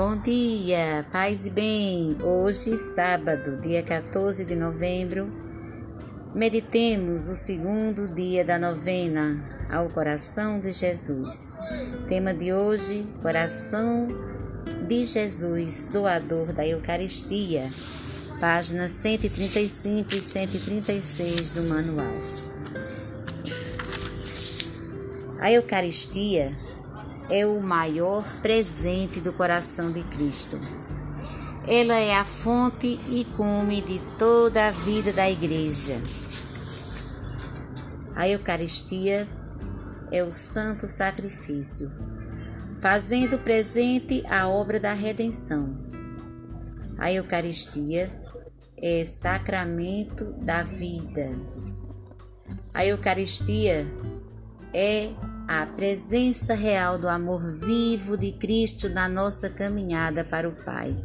Bom dia, paz e bem. Hoje, sábado, dia 14 de novembro, meditemos o segundo dia da novena ao coração de Jesus. Tema de hoje: Coração de Jesus, doador da Eucaristia. Páginas 135 e 136 do manual. A Eucaristia é o maior presente do coração de Cristo. Ela é a fonte e cume de toda a vida da Igreja. A Eucaristia é o santo sacrifício, fazendo presente a obra da redenção. A Eucaristia é sacramento da vida. A Eucaristia é a presença real do amor vivo de Cristo na nossa caminhada para o Pai.